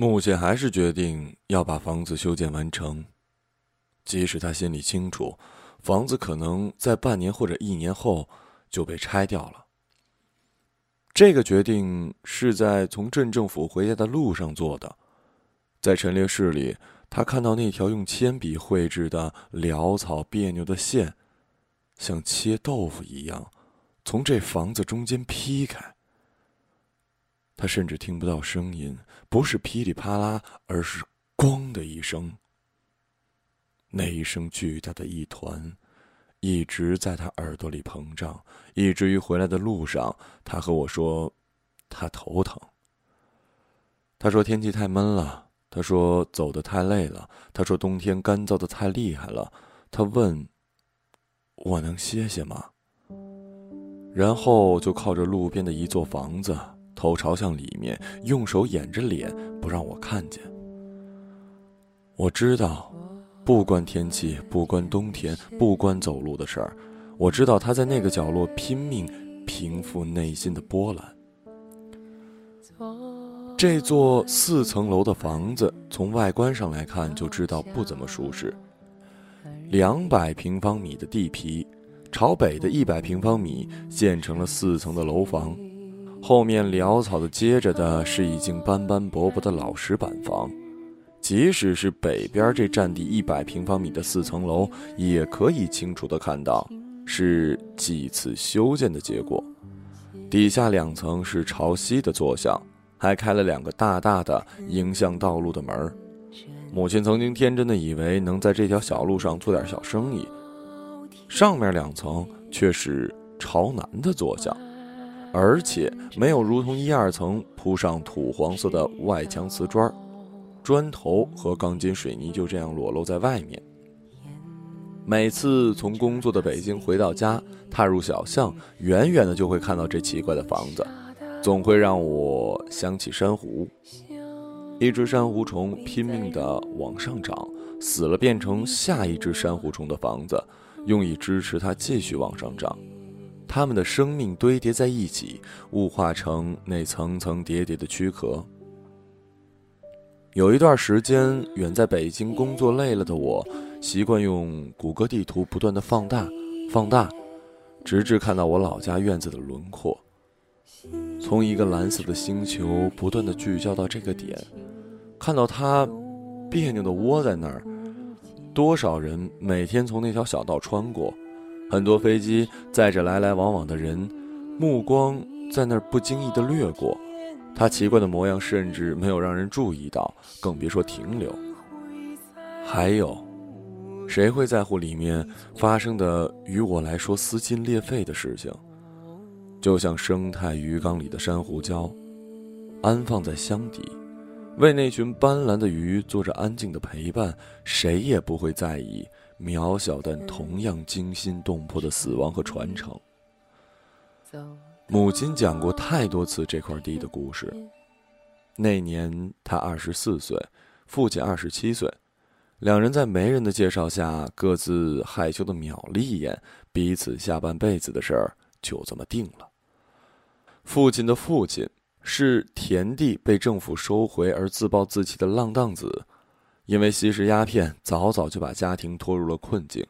目前还是决定要把房子修建完成，即使他心里清楚，房子可能在半年或者一年后就被拆掉了。这个决定是在从镇政府回家的路上做的，在陈列室里，他看到那条用铅笔绘制的潦草别扭的线，像切豆腐一样，从这房子中间劈开。他甚至听不到声音，不是噼里啪啦，而是“咣”的一声。那一声巨大的一团。一直在他耳朵里膨胀，以至于回来的路上，他和我说，他头疼。他说天气太闷了，他说走得太累了，他说冬天干燥的太厉害了。他问，我能歇歇吗？然后就靠着路边的一座房子，头朝向里面，用手掩着脸，不让我看见。我知道。不关天气，不关冬天，不关走路的事儿，我知道他在那个角落拼命平复内心的波澜。这座四层楼的房子，从外观上来看就知道不怎么舒适。两百平方米的地皮，朝北的一百平方米建成了四层的楼房，后面潦草的接着的是已经斑斑驳驳的老石板房。即使是北边这占地一百平方米的四层楼，也可以清楚的看到是几次修建的结果。底下两层是朝西的坐向，还开了两个大大的迎向道路的门母亲曾经天真的以为能在这条小路上做点小生意。上面两层却是朝南的坐向，而且没有如同一二层铺上土黄色的外墙瓷砖。砖头和钢筋水泥就这样裸露在外面。每次从工作的北京回到家，踏入小巷，远远的就会看到这奇怪的房子，总会让我想起珊瑚。一只珊瑚虫拼命地往上涨，死了变成下一只珊瑚虫的房子，用以支持它继续往上涨。他们的生命堆叠在一起，物化成那层层叠叠的躯壳。有一段时间，远在北京工作累了的我，习惯用谷歌地图不断的放大、放大，直至看到我老家院子的轮廓。从一个蓝色的星球不断的聚焦到这个点，看到它别扭的窝在那儿。多少人每天从那条小道穿过，很多飞机载着来来往往的人，目光在那儿不经意的掠过。他奇怪的模样，甚至没有让人注意到，更别说停留。还有，谁会在乎里面发生的与我来说撕心裂肺的事情？就像生态鱼缸里的珊瑚礁，安放在箱底，为那群斑斓的鱼做着安静的陪伴，谁也不会在意渺小但同样惊心动魄的死亡和传承。母亲讲过太多次这块地的故事。那年他二十四岁，父亲二十七岁，两人在媒人的介绍下，各自害羞的瞄了一眼，彼此下半辈子的事儿就这么定了。父亲的父亲是田地被政府收回而自暴自弃的浪荡子，因为吸食鸦片，早早就把家庭拖入了困境。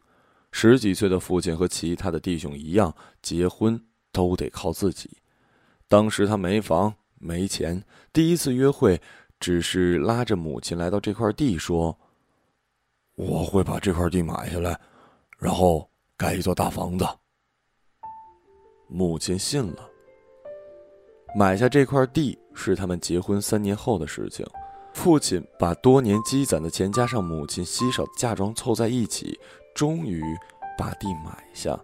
十几岁的父亲和其他的弟兄一样，结婚。都得靠自己。当时他没房没钱，第一次约会只是拉着母亲来到这块地，说：“我会把这块地买下来，然后盖一座大房子。”母亲信了。买下这块地是他们结婚三年后的事情。父亲把多年积攒的钱加上母亲稀少的嫁妆凑在一起，终于把地买下。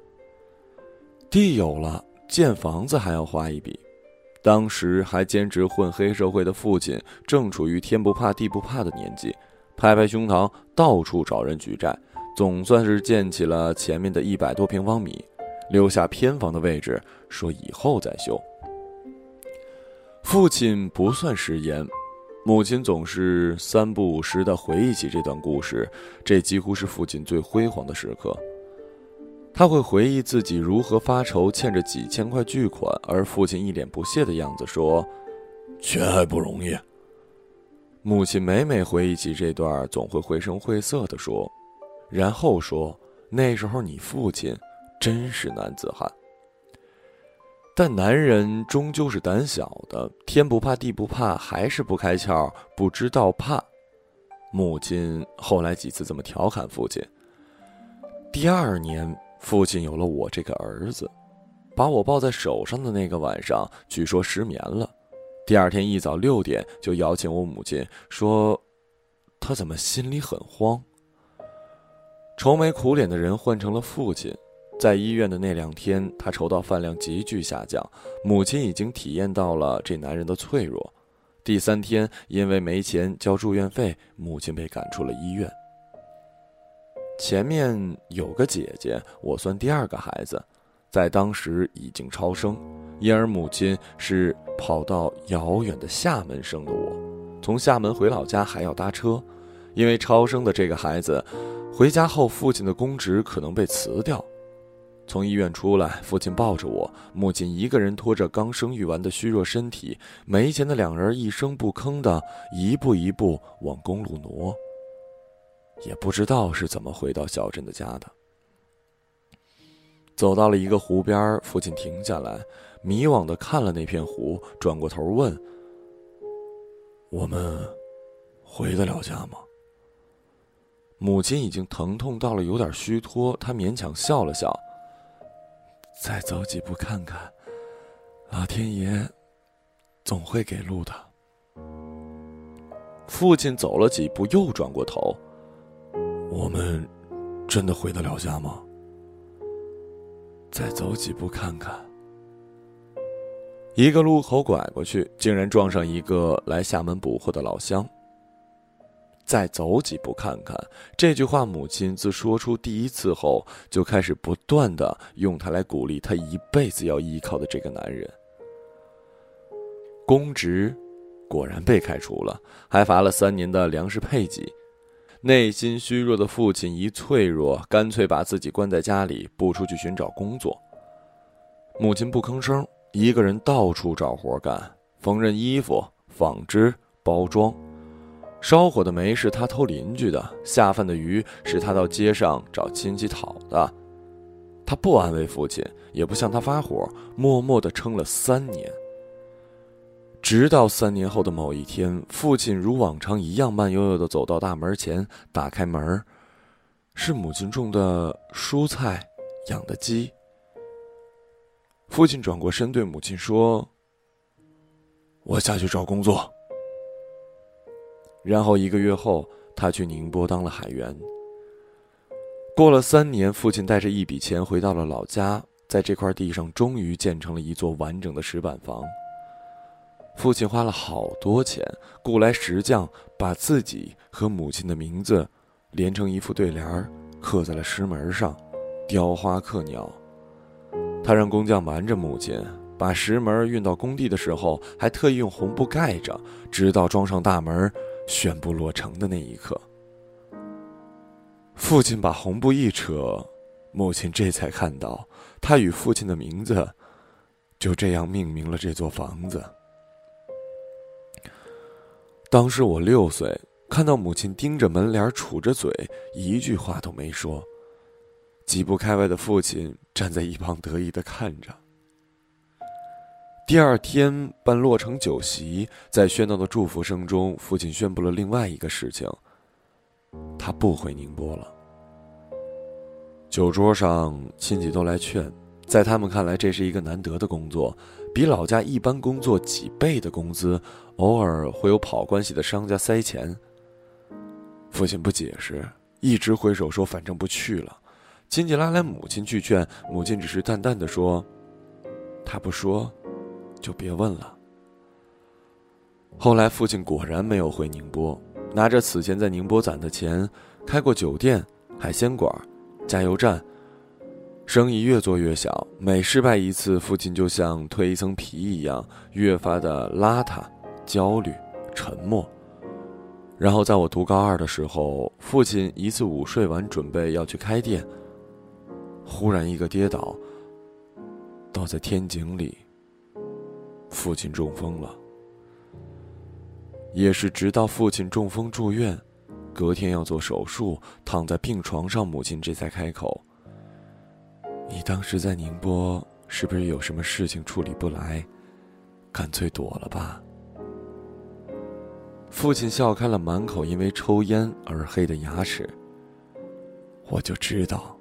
地有了。建房子还要花一笔，当时还兼职混黑社会的父亲正处于天不怕地不怕的年纪，拍拍胸膛到处找人举债，总算是建起了前面的一百多平方米，留下偏房的位置，说以后再修。父亲不算食言，母亲总是三不五时的回忆起这段故事，这几乎是父亲最辉煌的时刻。他会回忆自己如何发愁，欠着几千块巨款，而父亲一脸不屑的样子说：“钱还不容易。”母亲每每回忆起这段，总会绘声绘色地说，然后说：“那时候你父亲真是男子汉。”但男人终究是胆小的，天不怕地不怕，还是不开窍，不知道怕。母亲后来几次这么调侃父亲。第二年，父亲有了我这个儿子，把我抱在手上的那个晚上，据说失眠了。第二天一早六点就摇醒我母亲，说：“他怎么心里很慌？”愁眉苦脸的人换成了父亲。在医院的那两天，他愁到饭量急剧下降。母亲已经体验到了这男人的脆弱。第三天，因为没钱交住院费，母亲被赶出了医院。前面有个姐姐，我算第二个孩子，在当时已经超生，因而母亲是跑到遥远的厦门生的我。从厦门回老家还要搭车，因为超生的这个孩子，回家后父亲的公职可能被辞掉。从医院出来，父亲抱着我，母亲一个人拖着刚生育完的虚弱身体，没钱的两人一声不吭的一步一步往公路挪。也不知道是怎么回到小镇的家的。走到了一个湖边，父亲停下来，迷惘的看了那片湖，转过头问：“我们回得了家吗？”母亲已经疼痛到了有点虚脱，她勉强笑了笑。再走几步看看，老天爷总会给路的。父亲走了几步，又转过头：“我们真的回得了家吗？”再走几步看看，一个路口拐过去，竟然撞上一个来厦门补货的老乡。再走几步看看，这句话母亲自说出第一次后，就开始不断的用它来鼓励他一辈子要依靠的这个男人。公职果然被开除了，还罚了三年的粮食配给。内心虚弱的父亲一脆弱，干脆把自己关在家里，不出去寻找工作。母亲不吭声，一个人到处找活干，缝纫衣服、纺织、包装。烧火的煤是他偷邻居的，下饭的鱼是他到街上找亲戚讨的。他不安慰父亲，也不向他发火，默默地撑了三年。直到三年后的某一天，父亲如往常一样慢悠悠地走到大门前，打开门，是母亲种的蔬菜，养的鸡。父亲转过身对母亲说：“我下去找工作。”然后一个月后，他去宁波当了海员。过了三年，父亲带着一笔钱回到了老家，在这块地上终于建成了一座完整的石板房。父亲花了好多钱雇来石匠，把自己和母亲的名字连成一副对联，刻在了石门上，雕花刻鸟。他让工匠瞒着母亲，把石门运到工地的时候，还特意用红布盖着，直到装上大门。宣布落成的那一刻，父亲把红布一扯，母亲这才看到，他与父亲的名字就这样命名了这座房子。当时我六岁，看到母亲盯着门帘，杵着嘴，一句话都没说。几步开外的父亲站在一旁得意的看着。第二天办落成酒席，在喧闹的祝福声中，父亲宣布了另外一个事情：他不回宁波了。酒桌上，亲戚都来劝，在他们看来，这是一个难得的工作，比老家一般工作几倍的工资，偶尔会有跑关系的商家塞钱。父亲不解释，一直挥手说：“反正不去了。”亲戚拉来母亲去劝，母亲只是淡淡的说：“他不说。”就别问了。后来，父亲果然没有回宁波，拿着此前在宁波攒的钱，开过酒店、海鲜馆、加油站，生意越做越小。每失败一次，父亲就像蜕一层皮一样，越发的邋遢、焦虑、沉默。然后，在我读高二的时候，父亲一次午睡完，准备要去开店，忽然一个跌倒，倒在天井里。父亲中风了。也是直到父亲中风住院，隔天要做手术，躺在病床上，母亲这才开口：“你当时在宁波是不是有什么事情处理不来，干脆躲了吧？”父亲笑开了满口因为抽烟而黑的牙齿。我就知道。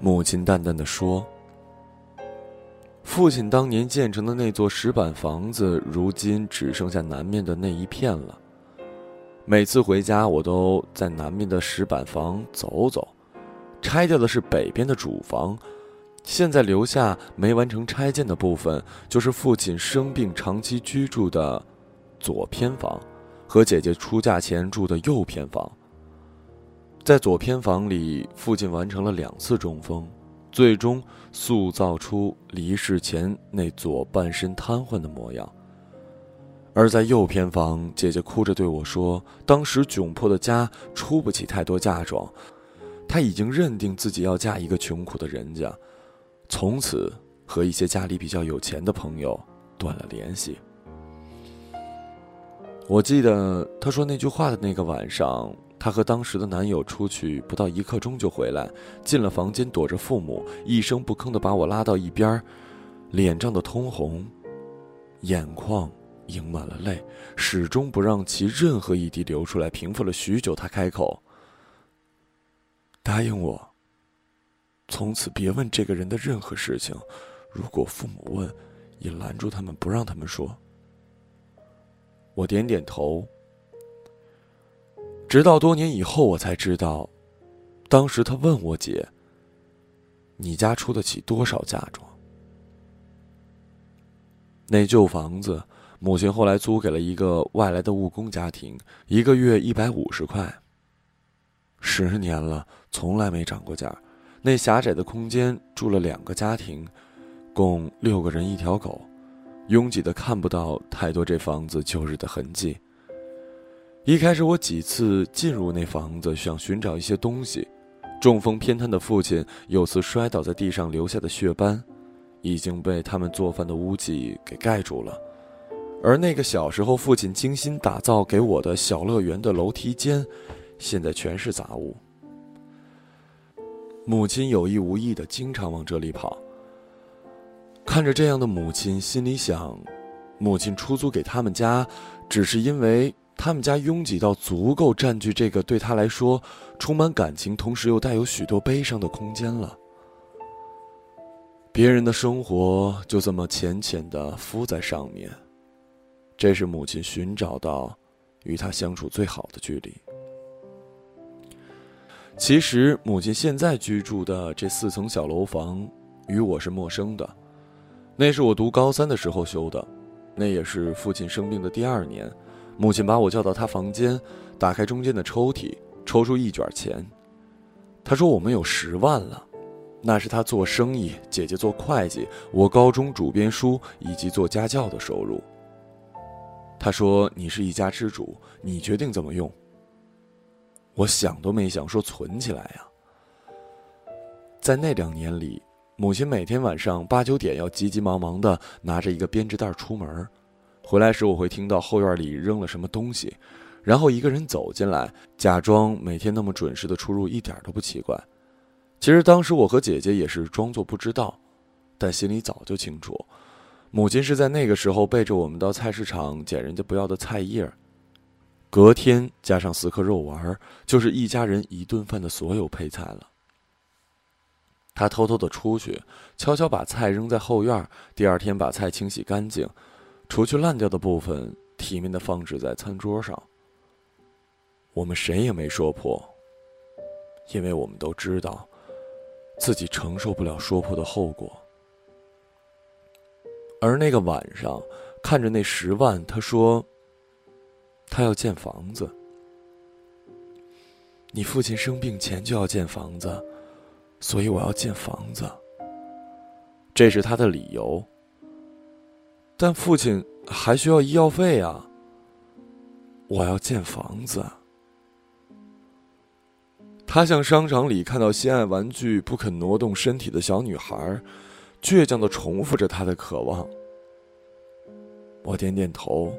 母亲淡淡的说。父亲当年建成的那座石板房子，如今只剩下南面的那一片了。每次回家，我都在南面的石板房走走。拆掉的是北边的主房，现在留下没完成拆建的部分，就是父亲生病长期居住的左偏房，和姐姐出嫁前住的右偏房。在左偏房里，父亲完成了两次中风。最终塑造出离世前那左半身瘫痪的模样。而在右偏房，姐姐哭着对我说：“当时窘迫的家出不起太多嫁妆，她已经认定自己要嫁一个穷苦的人家，从此和一些家里比较有钱的朋友断了联系。”我记得她说那句话的那个晚上。她和当时的男友出去不到一刻钟就回来，进了房间躲着父母，一声不吭地把我拉到一边，脸涨得通红，眼眶盈满了泪，始终不让其任何一滴流出来。平复了许久，她开口：“答应我，从此别问这个人的任何事情，如果父母问，也拦住他们，不让他们说。”我点点头。直到多年以后，我才知道，当时他问我姐：“你家出得起多少嫁妆？”那旧房子，母亲后来租给了一个外来的务工家庭，一个月一百五十块。十年了，从来没涨过价。那狭窄的空间住了两个家庭，共六个人一条狗，拥挤的看不到太多这房子旧日的痕迹。一开始，我几次进入那房子，想寻找一些东西。中风偏瘫的父亲有次摔倒在地上留下的血斑，已经被他们做饭的污迹给盖住了。而那个小时候父亲精心打造给我的小乐园的楼梯间，现在全是杂物。母亲有意无意的经常往这里跑。看着这样的母亲，心里想：母亲出租给他们家，只是因为。他们家拥挤到足够占据这个对他来说充满感情，同时又带有许多悲伤的空间了。别人的生活就这么浅浅的敷在上面，这是母亲寻找到与他相处最好的距离。其实，母亲现在居住的这四层小楼房与我是陌生的，那是我读高三的时候修的，那也是父亲生病的第二年。母亲把我叫到她房间，打开中间的抽屉，抽出一卷钱。她说：“我们有十万了，那是她做生意、姐姐做会计、我高中主编书以及做家教的收入。”她说：“你是一家之主，你决定怎么用。”我想都没想，说存起来呀。在那两年里，母亲每天晚上八九点要急急忙忙的拿着一个编织袋出门。回来时，我会听到后院里扔了什么东西，然后一个人走进来，假装每天那么准时的出入，一点都不奇怪。其实当时我和姐姐也是装作不知道，但心里早就清楚，母亲是在那个时候背着我们到菜市场捡人家不要的菜叶，隔天加上四颗肉丸，就是一家人一顿饭的所有配菜了。她偷偷的出去，悄悄把菜扔在后院，第二天把菜清洗干净。除去烂掉的部分，体面的放置在餐桌上。我们谁也没说破，因为我们都知道，自己承受不了说破的后果。而那个晚上，看着那十万，他说：“他要建房子。你父亲生病前就要建房子，所以我要建房子。这是他的理由。”但父亲还需要医药费啊！我要建房子。他像商场里看到心爱玩具不肯挪动身体的小女孩，倔强的重复着他的渴望。我点点头。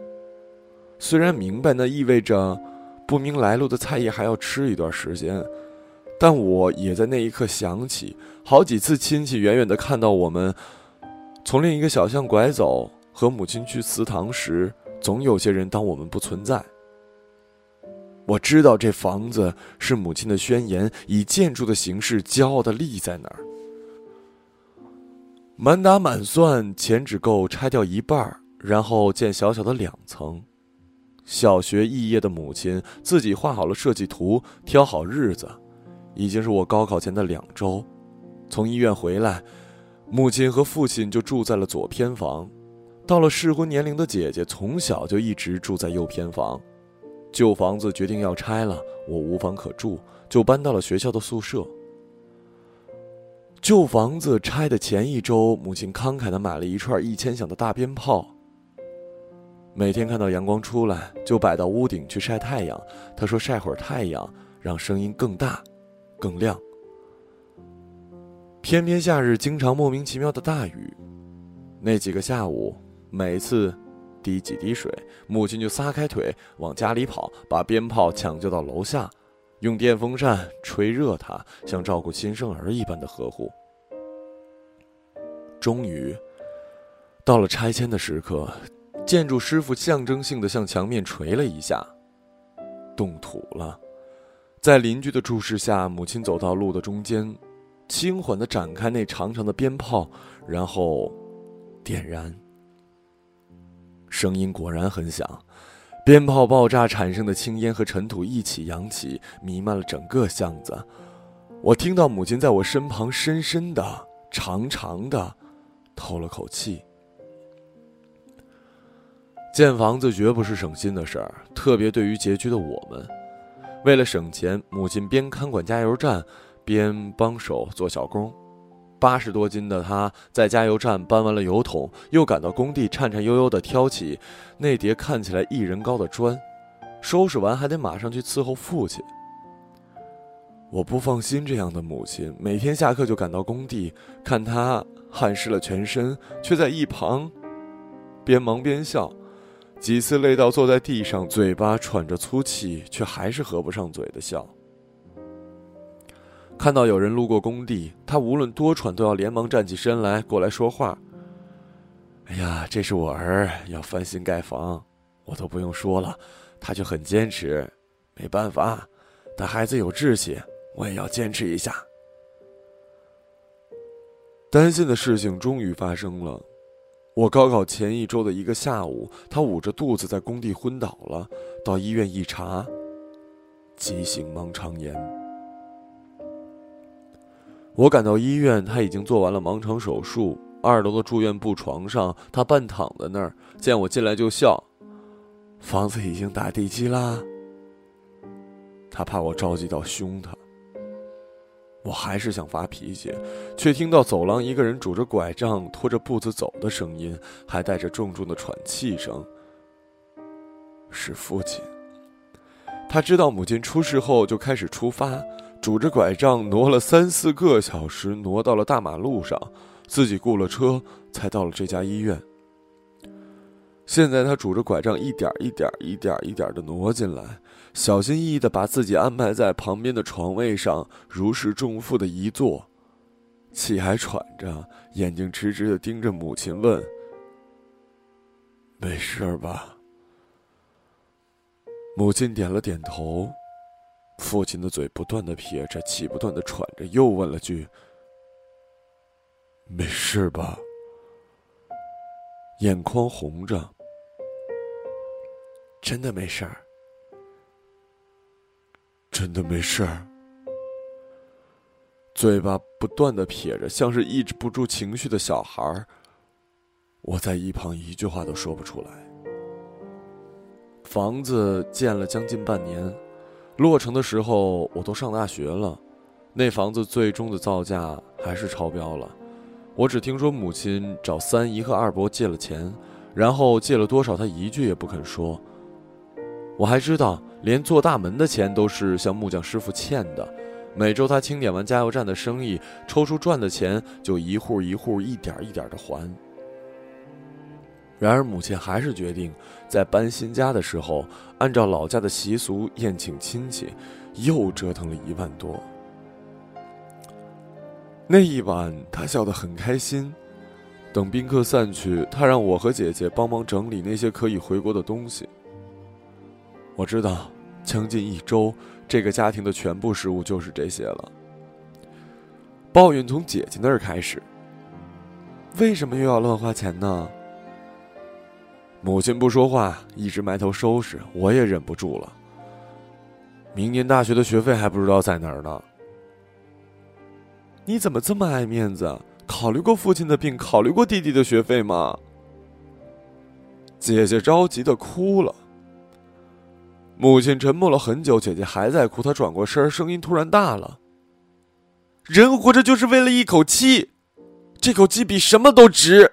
虽然明白那意味着不明来路的菜叶还要吃一段时间，但我也在那一刻想起，好几次亲戚远远的看到我们从另一个小巷拐走，和母亲去祠堂时，总有些人当我们不存在。我知道这房子是母亲的宣言，以建筑的形式骄傲的立在那儿。满打满算，钱只够拆掉一半儿，然后建小小的两层。小学肄业的母亲自己画好了设计图，挑好日子，已经是我高考前的两周。从医院回来，母亲和父亲就住在了左偏房。到了适婚年龄的姐姐，从小就一直住在右偏房。旧房子决定要拆了，我无房可住，就搬到了学校的宿舍。旧房子拆的前一周，母亲慷慨的买了一串一千响的大鞭炮。每天看到阳光出来，就摆到屋顶去晒太阳。他说：“晒会儿太阳，让声音更大、更亮。”偏偏夏日经常莫名其妙的大雨，那几个下午，每次滴几滴水，母亲就撒开腿往家里跑，把鞭炮抢救到楼下，用电风扇吹热它，像照顾新生儿一般的呵护。终于，到了拆迁的时刻。建筑师傅象征性的向墙面捶了一下，动土了。在邻居的注视下，母亲走到路的中间，轻缓的展开那长长的鞭炮，然后点燃。声音果然很响，鞭炮爆炸产生的青烟和尘土一起扬起，弥漫了整个巷子。我听到母亲在我身旁深深的、长长的透了口气。建房子绝不是省心的事儿，特别对于拮据的我们。为了省钱，母亲边看管加油站，边帮手做小工。八十多斤的她在加油站搬完了油桶，又赶到工地，颤颤悠悠地挑起那叠看起来一人高的砖。收拾完还得马上去伺候父亲。我不放心这样的母亲，每天下课就赶到工地，看她汗湿了全身，却在一旁边忙边笑。几次累到坐在地上，嘴巴喘着粗气，却还是合不上嘴的笑。看到有人路过工地，他无论多喘，都要连忙站起身来过来说话。哎呀，这是我儿要翻新盖房，我都不用说了，他就很坚持。没办法，但孩子有志气，我也要坚持一下。担心的事情终于发生了。我高考前一周的一个下午，他捂着肚子在工地昏倒了。到医院一查，急性盲肠炎。我赶到医院，他已经做完了盲肠手术。二楼的住院部床上，他半躺在那儿，见我进来就笑。房子已经打地基啦。他怕我着急到凶他。我还是想发脾气，却听到走廊一个人拄着拐杖拖着步子走的声音，还带着重重的喘气声。是父亲。他知道母亲出事后就开始出发，拄着拐杖挪了三四个小时，挪到了大马路上，自己雇了车才到了这家医院。现在他拄着拐杖，一点一点、一点一点的挪进来。小心翼翼的把自己安排在旁边的床位上，如释重负的一坐，气还喘着，眼睛直直的盯着母亲问：“没事吧？”母亲点了点头，父亲的嘴不断的撇着，气不断的喘着，又问了句：“没事吧？”眼眶红着，真的没事儿。真的没事儿，嘴巴不断的撇着，像是抑制不住情绪的小孩儿。我在一旁一句话都说不出来。房子建了将近半年，落成的时候我都上大学了，那房子最终的造价还是超标了。我只听说母亲找三姨和二伯借了钱，然后借了多少，他一句也不肯说。我还知道。连做大门的钱都是向木匠师傅欠的，每周他清点完加油站的生意，抽出赚的钱就一户一户一点一点的还。然而母亲还是决定在搬新家的时候，按照老家的习俗宴请亲戚，又折腾了一万多。那一晚，他笑得很开心。等宾客散去，他让我和姐姐帮忙整理那些可以回国的东西。我知道，将近一周，这个家庭的全部食物就是这些了。抱怨从姐姐那儿开始。为什么又要乱花钱呢？母亲不说话，一直埋头收拾，我也忍不住了。明年大学的学费还不知道在哪儿呢。你怎么这么爱面子？考虑过父亲的病，考虑过弟弟的学费吗？姐姐着急的哭了。母亲沉默了很久，姐姐还在哭。她转过身，声音突然大了：“人活着就是为了一口气，这口气比什么都值。”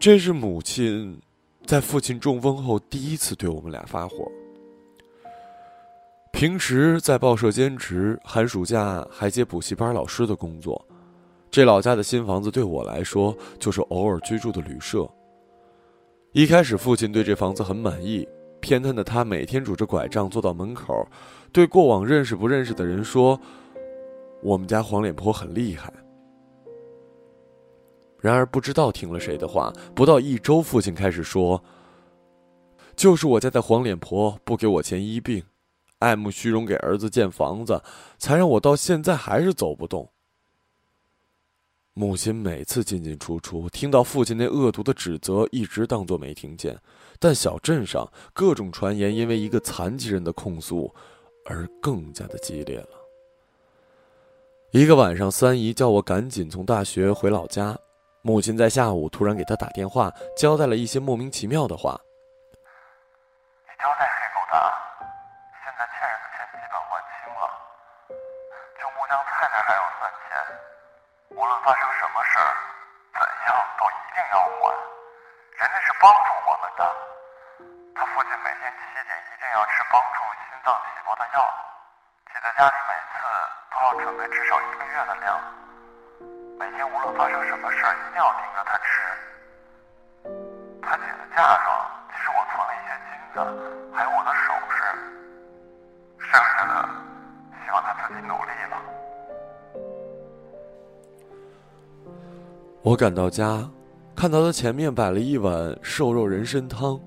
这是母亲在父亲中风后第一次对我们俩发火。平时在报社兼职，寒暑假还接补习班老师的工作。这老家的新房子对我来说就是偶尔居住的旅社。一开始，父亲对这房子很满意，偏瘫的他每天拄着拐杖坐到门口，对过往认识不认识的人说：“我们家黄脸婆很厉害。”然而，不知道听了谁的话，不到一周，父亲开始说：“就是我家的黄脸婆不给我钱医病。”爱慕虚荣，给儿子建房子，才让我到现在还是走不动。母亲每次进进出出，听到父亲那恶毒的指责，一直当作没听见。但小镇上各种传言，因为一个残疾人的控诉，而更加的激烈了。一个晚上，三姨叫我赶紧从大学回老家。母亲在下午突然给他打电话，交代了一些莫名其妙的话。你交代黑狗的。现在欠人的钱基本还清了，就木匠太太还有三千，无论发生什么事儿，怎样都一定要还。人家是帮助我们的，他父亲每天七点一定要吃帮助心脏起搏的药，记得家里每次都要准备至少一个月的量。每天无论发生什么事儿，一定要盯着他吃。他姐的嫁妆，其实我存了一些金子，还有我的首饰，剩下的希望他自己努力了。我赶到家，看到他前面摆了一碗瘦肉人参汤。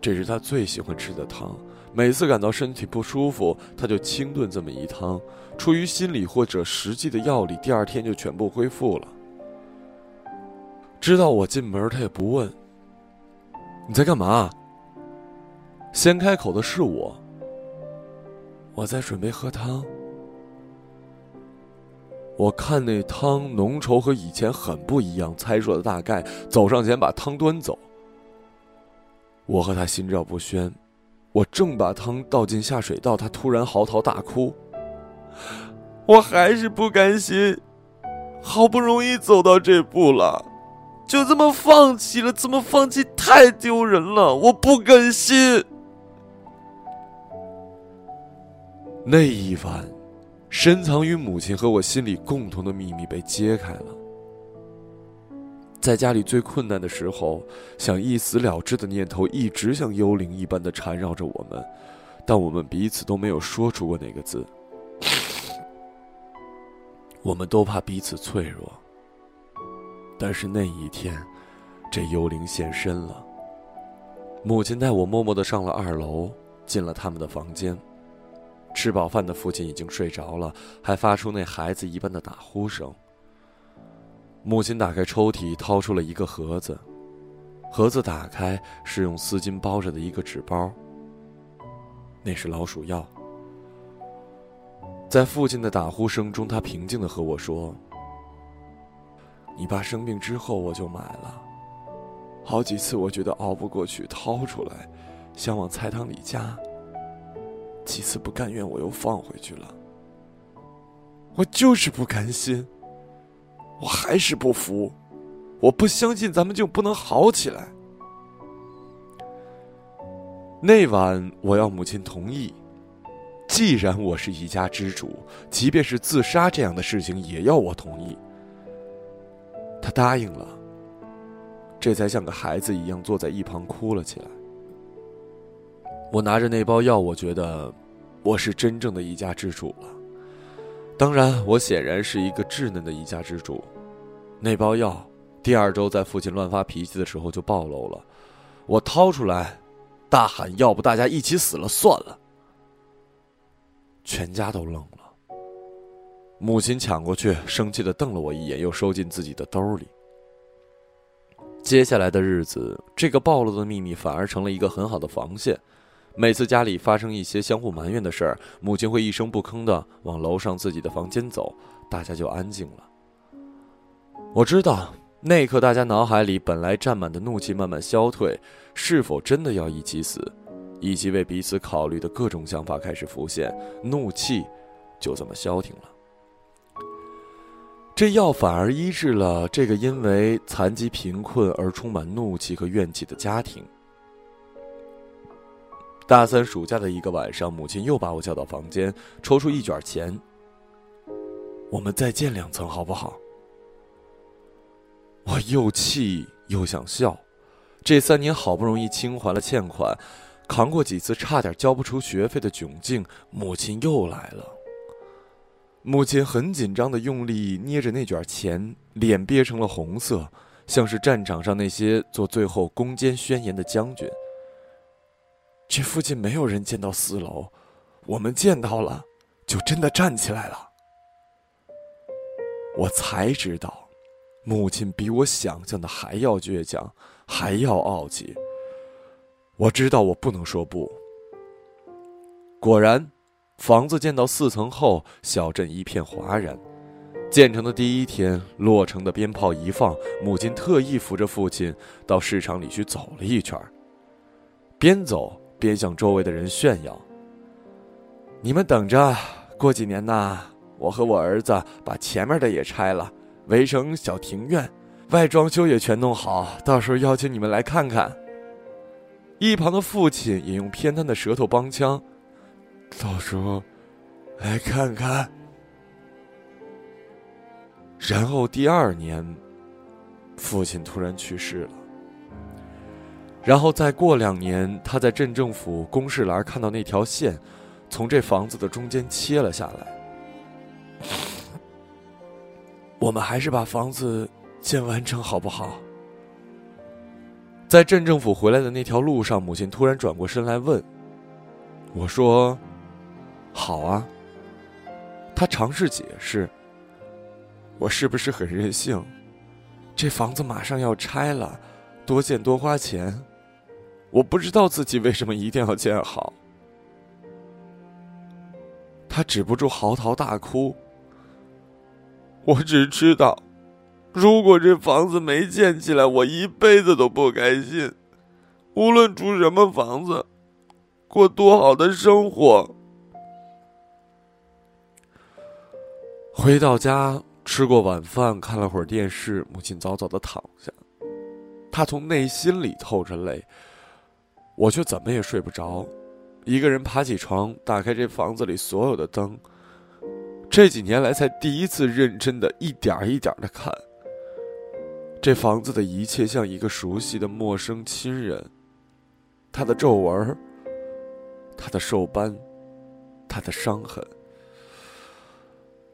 这是他最喜欢吃的汤，每次感到身体不舒服，他就清炖这么一汤，出于心理或者实际的药理，第二天就全部恢复了。知道我进门，他也不问。你在干嘛？先开口的是我。我在准备喝汤。我看那汤浓稠和以前很不一样，猜出了大概，走上前把汤端走。我和他心照不宣，我正把汤倒进下水道，他突然嚎啕大哭。我还是不甘心，好不容易走到这步了，就这么放弃了？怎么放弃？太丢人了！我不甘心。那一晚。深藏于母亲和我心里共同的秘密被揭开了。在家里最困难的时候，想一死了之的念头一直像幽灵一般的缠绕着我们，但我们彼此都没有说出过那个字。我们都怕彼此脆弱。但是那一天，这幽灵现身了。母亲带我默默的上了二楼，进了他们的房间。吃饱饭的父亲已经睡着了，还发出那孩子一般的打呼声。母亲打开抽屉，掏出了一个盒子，盒子打开是用丝巾包着的一个纸包。那是老鼠药。在父亲的打呼声中，他平静的和我说：“你爸生病之后我就买了，好几次我觉得熬不过去，掏出来，想往菜汤里加。”几次不甘愿，我又放回去了。我就是不甘心，我还是不服，我不相信咱们就不能好起来。那晚我要母亲同意，既然我是一家之主，即便是自杀这样的事情也要我同意。他答应了，这才像个孩子一样坐在一旁哭了起来。我拿着那包药，我觉得我是真正的一家之主了。当然，我显然是一个稚嫩的一家之主。那包药，第二周在父亲乱发脾气的时候就暴露了。我掏出来，大喊：“要不大家一起死了算了！”全家都愣了。母亲抢过去，生气的瞪了我一眼，又收进自己的兜里。接下来的日子，这个暴露的秘密反而成了一个很好的防线。每次家里发生一些相互埋怨的事儿，母亲会一声不吭的往楼上自己的房间走，大家就安静了。我知道那一刻，大家脑海里本来占满的怒气慢慢消退，是否真的要一起死，以及为彼此考虑的各种想法开始浮现，怒气就这么消停了。这药反而医治了这个因为残疾贫困而充满怒气和怨气的家庭。大三暑假的一个晚上，母亲又把我叫到房间，抽出一卷钱。我们再建两层，好不好？我又气又想笑。这三年好不容易清还了欠款，扛过几次差点交不出学费的窘境，母亲又来了。母亲很紧张的用力捏着那卷钱，脸憋成了红色，像是战场上那些做最后攻坚宣言的将军。这附近没有人见到四楼，我们见到了，就真的站起来了。我才知道，母亲比我想象的还要倔强，还要傲气。我知道我不能说不。果然，房子建到四层后，小镇一片哗然。建成的第一天，落成的鞭炮一放，母亲特意扶着父亲到市场里去走了一圈边走。边向周围的人炫耀：“你们等着，过几年呐，我和我儿子把前面的也拆了，围成小庭院，外装修也全弄好，到时候邀请你们来看看。”一旁的父亲也用偏瘫的舌头帮腔：“到时候来看看。”然后第二年，父亲突然去世了。然后再过两年，他在镇政府公示栏看到那条线，从这房子的中间切了下来。我们还是把房子建完成好不好？在镇政府回来的那条路上，母亲突然转过身来问：“我说，好啊。”他尝试解释：“我是不是很任性？这房子马上要拆了，多建多花钱。”我不知道自己为什么一定要建好。他止不住嚎啕大哭。我只知道，如果这房子没建起来，我一辈子都不开心。无论住什么房子，过多好的生活。回到家，吃过晚饭，看了会儿电视，母亲早早的躺下。她从内心里透着泪。我却怎么也睡不着，一个人爬起床，打开这房子里所有的灯。这几年来才第一次认真的一点一点的看。这房子的一切像一个熟悉的陌生亲人，他的皱纹，他的皱斑，他的伤痕。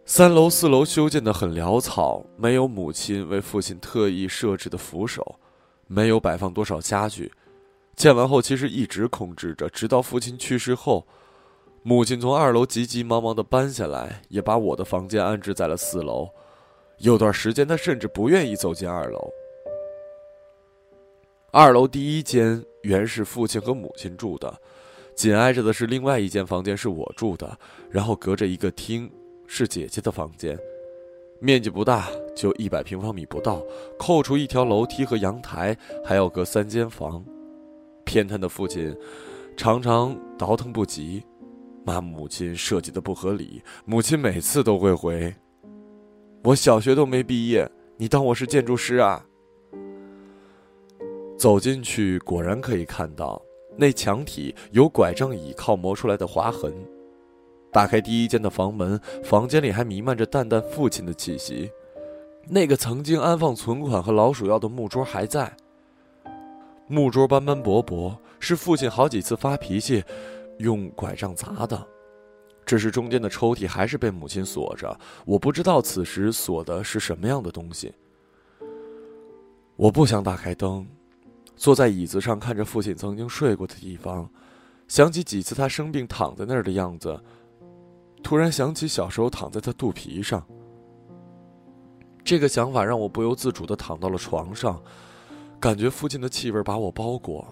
三楼、四楼修建的很潦草，没有母亲为父亲特意设置的扶手，没有摆放多少家具。建完后，其实一直空置着，直到父亲去世后，母亲从二楼急急忙忙的搬下来，也把我的房间安置在了四楼。有段时间，她甚至不愿意走进二楼。二楼第一间原是父亲和母亲住的，紧挨着的是另外一间房间是我住的，然后隔着一个厅是姐姐的房间，面积不大，就一百平方米不到，扣除一条楼梯和阳台，还要隔三间房。偏瘫的父亲常常倒腾不及，骂母亲设计的不合理。母亲每次都会回：“我小学都没毕业，你当我是建筑师啊？”走进去，果然可以看到那墙体有拐杖倚靠磨出来的划痕。打开第一间的房门，房间里还弥漫着淡淡父亲的气息。那个曾经安放存款和老鼠药的木桌还在。木桌斑斑驳驳，是父亲好几次发脾气，用拐杖砸的。只是中间的抽屉还是被母亲锁着，我不知道此时锁的是什么样的东西。我不想打开灯，坐在椅子上看着父亲曾经睡过的地方，想起几次他生病躺在那儿的样子，突然想起小时候躺在他肚皮上。这个想法让我不由自主的躺到了床上。感觉父亲的气味把我包裹，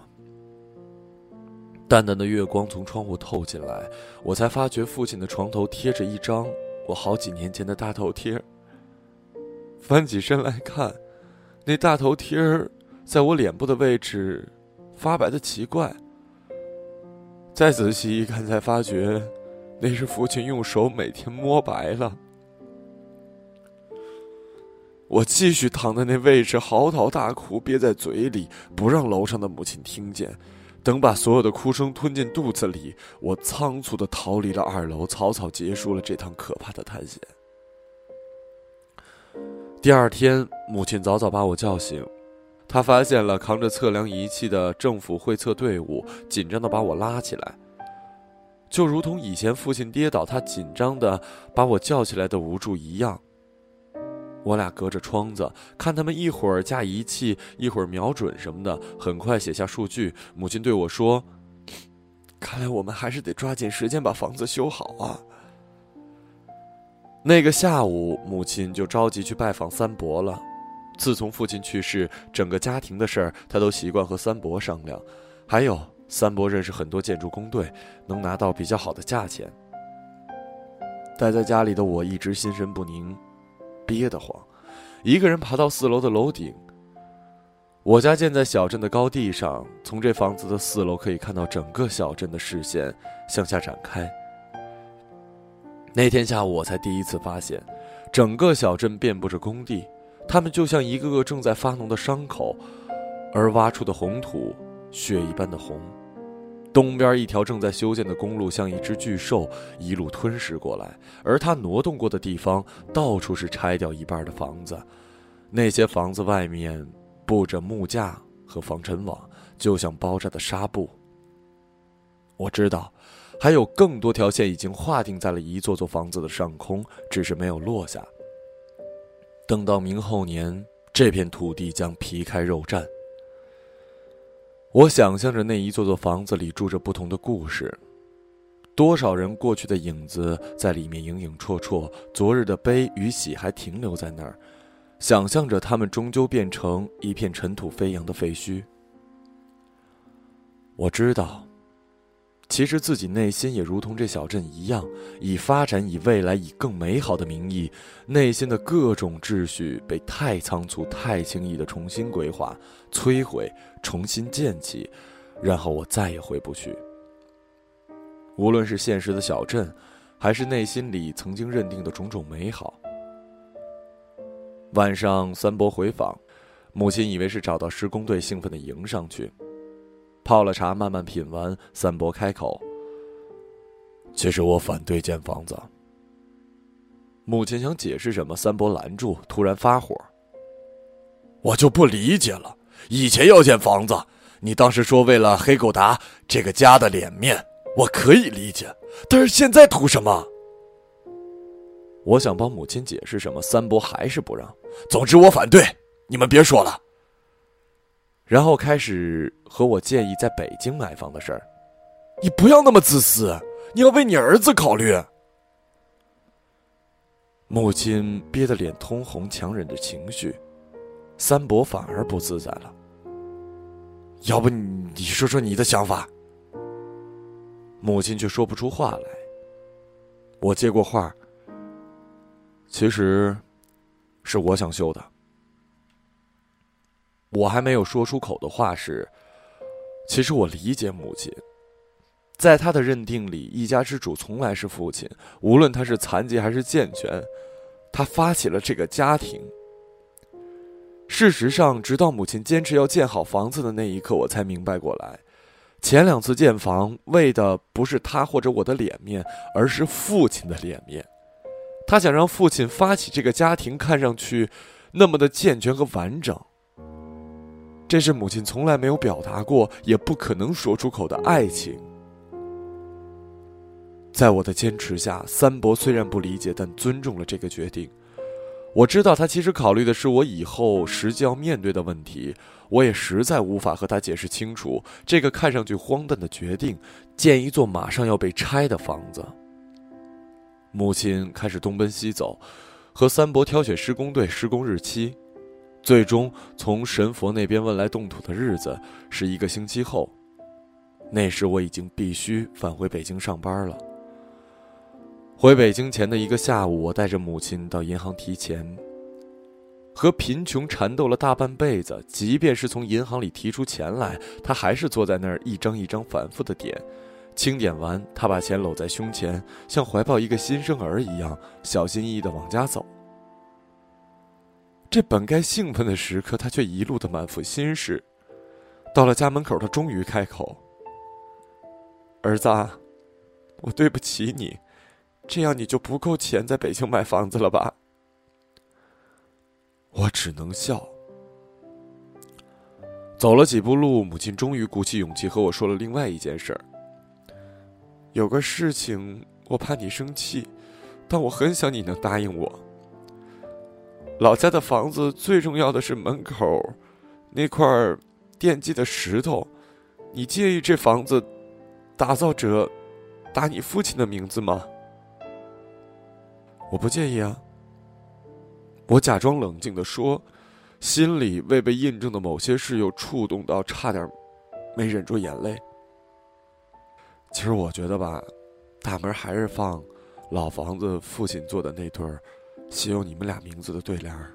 淡淡的月光从窗户透进来，我才发觉父亲的床头贴着一张我好几年前的大头贴。翻起身来看，那大头贴儿在我脸部的位置发白的奇怪。再仔细一看，才发觉那是父亲用手每天摸白了。我继续躺在那位置，嚎啕大哭，憋在嘴里，不让楼上的母亲听见。等把所有的哭声吞进肚子里，我仓促的逃离了二楼，草草结束了这趟可怕的探险。第二天，母亲早早把我叫醒，她发现了扛着测量仪器的政府会测队伍，紧张的把我拉起来，就如同以前父亲跌倒，他紧张的把我叫起来的无助一样。我俩隔着窗子看他们一会儿架仪器，一会儿瞄准什么的，很快写下数据。母亲对我说：“看来我们还是得抓紧时间把房子修好啊。”那个下午，母亲就着急去拜访三伯了。自从父亲去世，整个家庭的事儿，他都习惯和三伯商量。还有，三伯认识很多建筑工队，能拿到比较好的价钱。待在家里的我一直心神不宁。憋得慌，一个人爬到四楼的楼顶。我家建在小镇的高地上，从这房子的四楼可以看到整个小镇的视线向下展开。那天下午，我才第一次发现，整个小镇遍布着工地，他们就像一个个正在发脓的伤口，而挖出的红土，血一般的红。东边一条正在修建的公路像一只巨兽一路吞噬过来，而它挪动过的地方到处是拆掉一半的房子，那些房子外面布着木架和防尘网，就像包着的纱布。我知道，还有更多条线已经划定在了一座座房子的上空，只是没有落下。等到明后年，这片土地将皮开肉绽。我想象着那一座座房子里住着不同的故事，多少人过去的影子在里面影影绰绰，昨日的悲与喜还停留在那儿，想象着他们终究变成一片尘土飞扬的废墟。我知道。其实自己内心也如同这小镇一样，以发展、以未来、以更美好的名义，内心的各种秩序被太仓促、太轻易的重新规划、摧毁、重新建起，然后我再也回不去。无论是现实的小镇，还是内心里曾经认定的种种美好。晚上，三伯回访，母亲以为是找到施工队，兴奋地迎上去。泡了茶，慢慢品完，三伯开口：“其实我反对建房子。”母亲想解释什么，三伯拦住，突然发火：“我就不理解了！以前要建房子，你当时说为了黑狗达这个家的脸面，我可以理解，但是现在图什么？”我想帮母亲解释什么，三伯还是不让。总之，我反对，你们别说了。然后开始和我建议在北京买房的事儿，你不要那么自私，你要为你儿子考虑。母亲憋得脸通红，强忍着情绪，三伯反而不自在了。要不你说说你的想法？母亲却说不出话来。我接过话，其实，是我想修的。我还没有说出口的话是，其实我理解母亲，在她的认定里，一家之主从来是父亲，无论他是残疾还是健全，他发起了这个家庭。事实上，直到母亲坚持要建好房子的那一刻，我才明白过来，前两次建房为的不是他或者我的脸面，而是父亲的脸面。他想让父亲发起这个家庭，看上去。那么的健全和完整。这是母亲从来没有表达过，也不可能说出口的爱情。在我的坚持下，三伯虽然不理解，但尊重了这个决定。我知道他其实考虑的是我以后实际要面对的问题。我也实在无法和他解释清楚这个看上去荒诞的决定：建一座马上要被拆的房子。母亲开始东奔西走，和三伯挑选施工队、施工日期。最终从神佛那边问来动土的日子是一个星期后，那时我已经必须返回北京上班了。回北京前的一个下午，我带着母亲到银行提钱。和贫穷缠斗了大半辈子，即便是从银行里提出钱来，他还是坐在那儿一张一张反复的点。清点完，他把钱搂在胸前，像怀抱一个新生儿一样，小心翼翼的往家走。这本该兴奋的时刻，他却一路的满腹心事。到了家门口，他终于开口：“儿子，我对不起你，这样你就不够钱在北京买房子了吧？”我只能笑。走了几步路，母亲终于鼓起勇气和我说了另外一件事儿。有个事情，我怕你生气，但我很想你能答应我。老家的房子最重要的是门口那块奠基的石头，你介意这房子打造者打你父亲的名字吗？我不介意啊。我假装冷静的说，心里未被印证的某些事又触动到，差点没忍住眼泪。其实我觉得吧，大门还是放老房子父亲做的那对儿。写有你们俩名字的对联儿，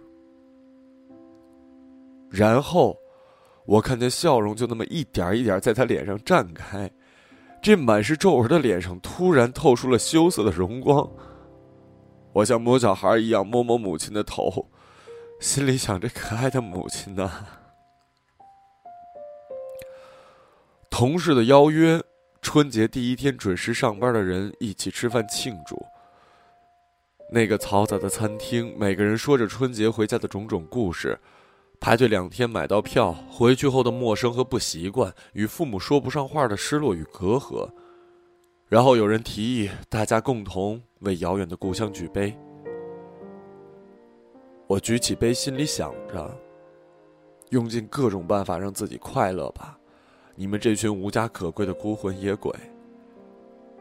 然后我看见笑容就那么一点一点在他脸上绽开，这满是皱纹的脸上突然透出了羞涩的荣光。我像摸小孩一样摸摸母亲的头，心里想：这可爱的母亲呢？同事的邀约，春节第一天准时上班的人一起吃饭庆祝。那个嘈杂的餐厅，每个人说着春节回家的种种故事，排队两天买到票，回去后的陌生和不习惯，与父母说不上话的失落与隔阂，然后有人提议大家共同为遥远的故乡举杯。我举起杯，心里想着，用尽各种办法让自己快乐吧，你们这群无家可归的孤魂野鬼。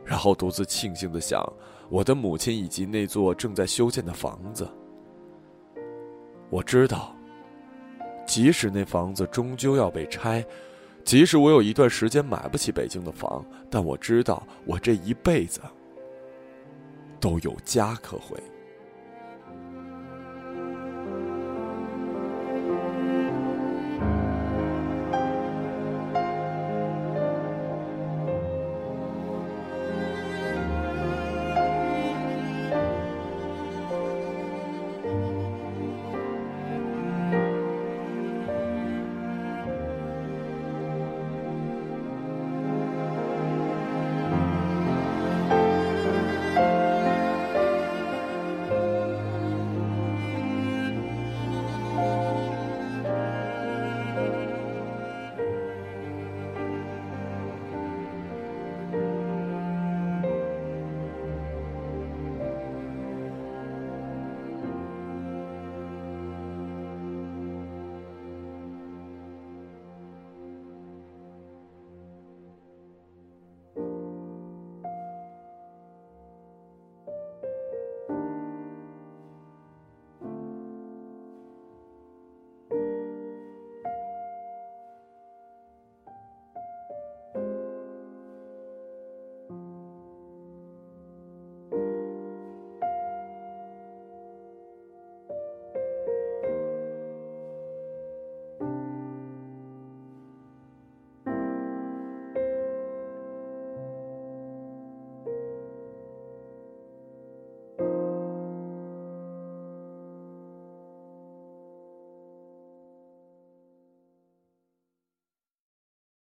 然后独自庆幸的想。我的母亲以及那座正在修建的房子，我知道，即使那房子终究要被拆，即使我有一段时间买不起北京的房，但我知道，我这一辈子都有家可回。